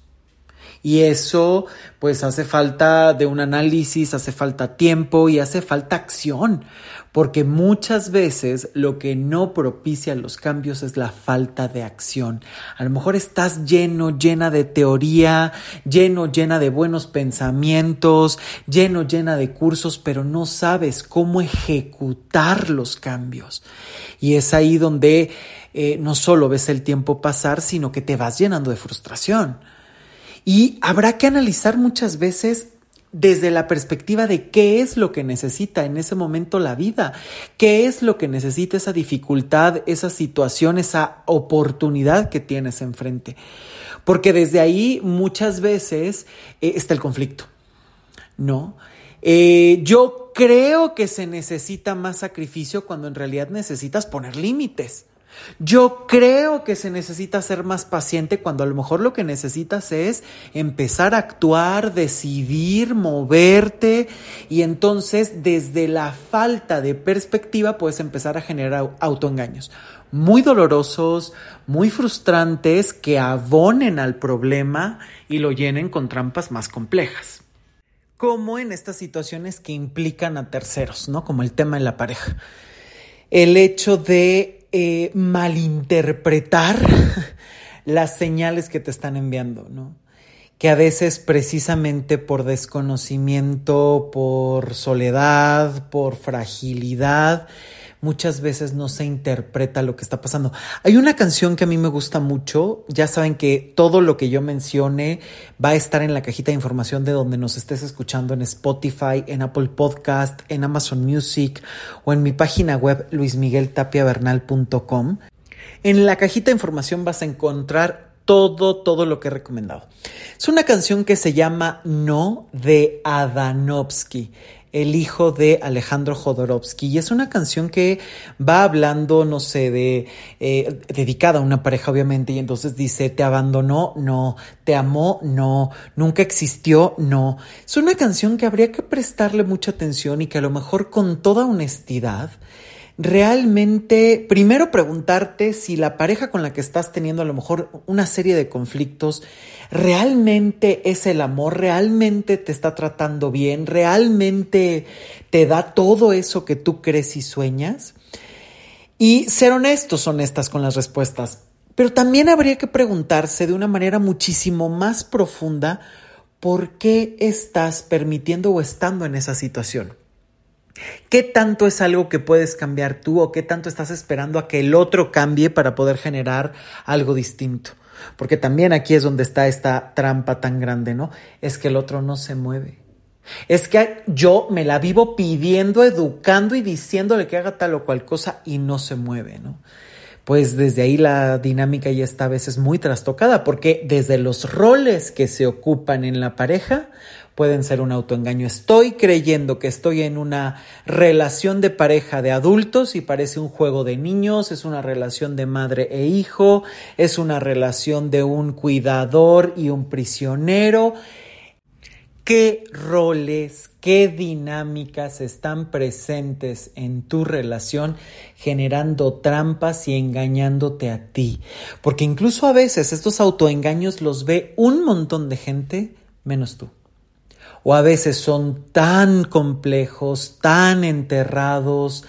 Y eso pues hace falta de un análisis, hace falta tiempo y hace falta acción, porque muchas veces lo que no propicia los cambios es la falta de acción. A lo mejor estás lleno, llena de teoría, lleno, llena de buenos pensamientos, lleno, llena de cursos, pero no sabes cómo ejecutar los cambios. Y es ahí donde eh, no solo ves el tiempo pasar, sino que te vas llenando de frustración. Y habrá que analizar muchas veces desde la perspectiva de qué es lo que necesita en ese momento la vida, qué es lo que necesita esa dificultad, esa situación, esa oportunidad que tienes enfrente. Porque desde ahí muchas veces eh, está el conflicto, ¿no? Eh, yo creo que se necesita más sacrificio cuando en realidad necesitas poner límites. Yo creo que se necesita ser más paciente cuando a lo mejor lo que necesitas es empezar a actuar, decidir, moverte y entonces desde la falta de perspectiva puedes empezar a generar autoengaños muy dolorosos, muy frustrantes que abonen al problema y lo llenen con trampas más complejas. Como en estas situaciones que implican a terceros, ¿no? Como el tema de la pareja. El hecho de eh, malinterpretar [LAUGHS] las señales que te están enviando, ¿no? Que a veces precisamente por desconocimiento, por soledad, por fragilidad, muchas veces no se interpreta lo que está pasando. Hay una canción que a mí me gusta mucho, ya saben que todo lo que yo mencione va a estar en la cajita de información de donde nos estés escuchando en Spotify, en Apple Podcast, en Amazon Music o en mi página web luismigueltapiavernal.com. En la cajita de información vas a encontrar todo, todo lo que he recomendado. Es una canción que se llama No de Adanovsky el hijo de Alejandro Jodorowsky. Y es una canción que va hablando, no sé, de eh, dedicada a una pareja, obviamente, y entonces dice, te abandonó, no, te amó, no, nunca existió, no. Es una canción que habría que prestarle mucha atención y que a lo mejor con toda honestidad realmente, primero preguntarte si la pareja con la que estás teniendo a lo mejor una serie de conflictos, realmente es el amor, realmente te está tratando bien, realmente te da todo eso que tú crees y sueñas. Y ser honestos, honestas con las respuestas. Pero también habría que preguntarse de una manera muchísimo más profunda por qué estás permitiendo o estando en esa situación. ¿Qué tanto es algo que puedes cambiar tú o qué tanto estás esperando a que el otro cambie para poder generar algo distinto? Porque también aquí es donde está esta trampa tan grande, ¿no? Es que el otro no se mueve. Es que yo me la vivo pidiendo, educando y diciéndole que haga tal o cual cosa y no se mueve, ¿no? Pues desde ahí la dinámica ya está a veces muy trastocada, porque desde los roles que se ocupan en la pareja, pueden ser un autoengaño. Estoy creyendo que estoy en una relación de pareja de adultos y parece un juego de niños, es una relación de madre e hijo, es una relación de un cuidador y un prisionero. ¿Qué roles, qué dinámicas están presentes en tu relación generando trampas y engañándote a ti? Porque incluso a veces estos autoengaños los ve un montón de gente menos tú o a veces son tan complejos, tan enterrados,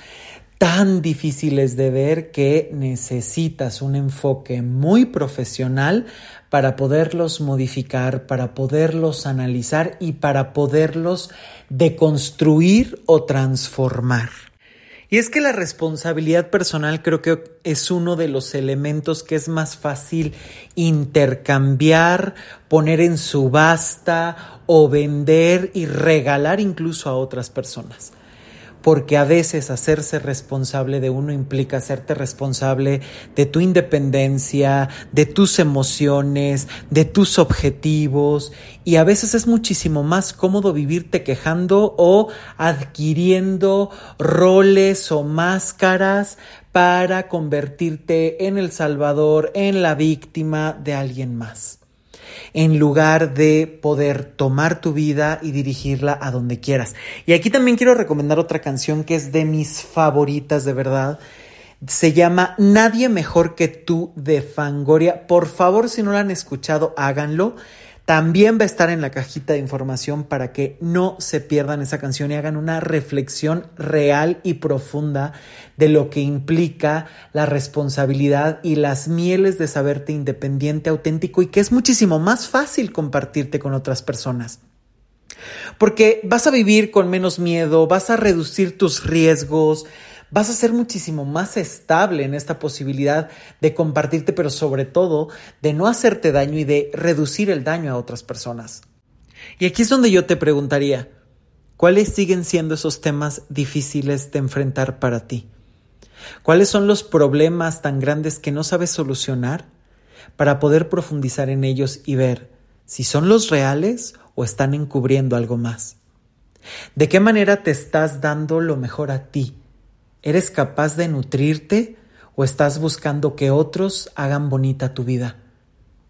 tan difíciles de ver que necesitas un enfoque muy profesional para poderlos modificar, para poderlos analizar y para poderlos deconstruir o transformar. Y es que la responsabilidad personal creo que es uno de los elementos que es más fácil intercambiar, poner en subasta o vender y regalar incluso a otras personas porque a veces hacerse responsable de uno implica hacerte responsable de tu independencia, de tus emociones, de tus objetivos y a veces es muchísimo más cómodo vivirte quejando o adquiriendo roles o máscaras para convertirte en el salvador, en la víctima de alguien más en lugar de poder tomar tu vida y dirigirla a donde quieras. Y aquí también quiero recomendar otra canción que es de mis favoritas de verdad. Se llama Nadie mejor que tú de Fangoria. Por favor, si no la han escuchado, háganlo. También va a estar en la cajita de información para que no se pierdan esa canción y hagan una reflexión real y profunda de lo que implica la responsabilidad y las mieles de saberte independiente, auténtico y que es muchísimo más fácil compartirte con otras personas. Porque vas a vivir con menos miedo, vas a reducir tus riesgos, vas a ser muchísimo más estable en esta posibilidad de compartirte, pero sobre todo de no hacerte daño y de reducir el daño a otras personas. Y aquí es donde yo te preguntaría, ¿cuáles siguen siendo esos temas difíciles de enfrentar para ti? ¿Cuáles son los problemas tan grandes que no sabes solucionar para poder profundizar en ellos y ver si son los reales o están encubriendo algo más? ¿De qué manera te estás dando lo mejor a ti ¿Eres capaz de nutrirte o estás buscando que otros hagan bonita tu vida?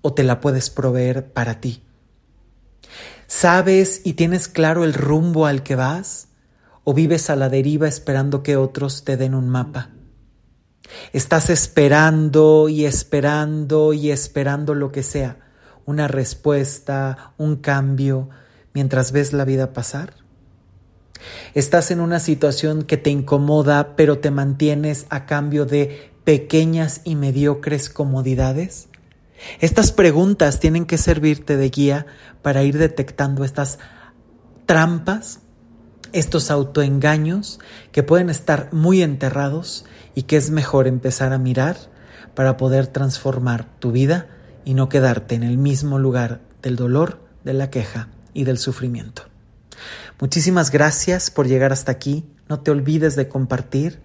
¿O te la puedes proveer para ti? ¿Sabes y tienes claro el rumbo al que vas? ¿O vives a la deriva esperando que otros te den un mapa? Estás esperando y esperando y esperando lo que sea, una respuesta, un cambio, mientras ves la vida pasar. Estás en una situación que te incomoda, pero te mantienes a cambio de pequeñas y mediocres comodidades. Estas preguntas tienen que servirte de guía para ir detectando estas trampas, estos autoengaños que pueden estar muy enterrados y que es mejor empezar a mirar para poder transformar tu vida y no quedarte en el mismo lugar del dolor, de la queja y del sufrimiento. Muchísimas gracias por llegar hasta aquí. No te olvides de compartir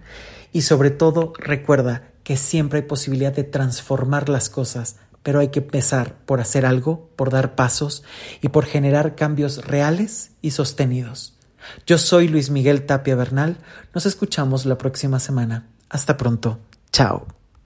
y sobre todo recuerda que siempre hay posibilidad de transformar las cosas, pero hay que empezar por hacer algo, por dar pasos y por generar cambios reales y sostenidos. Yo soy Luis Miguel Tapia Bernal. Nos escuchamos la próxima semana. Hasta pronto. Chao.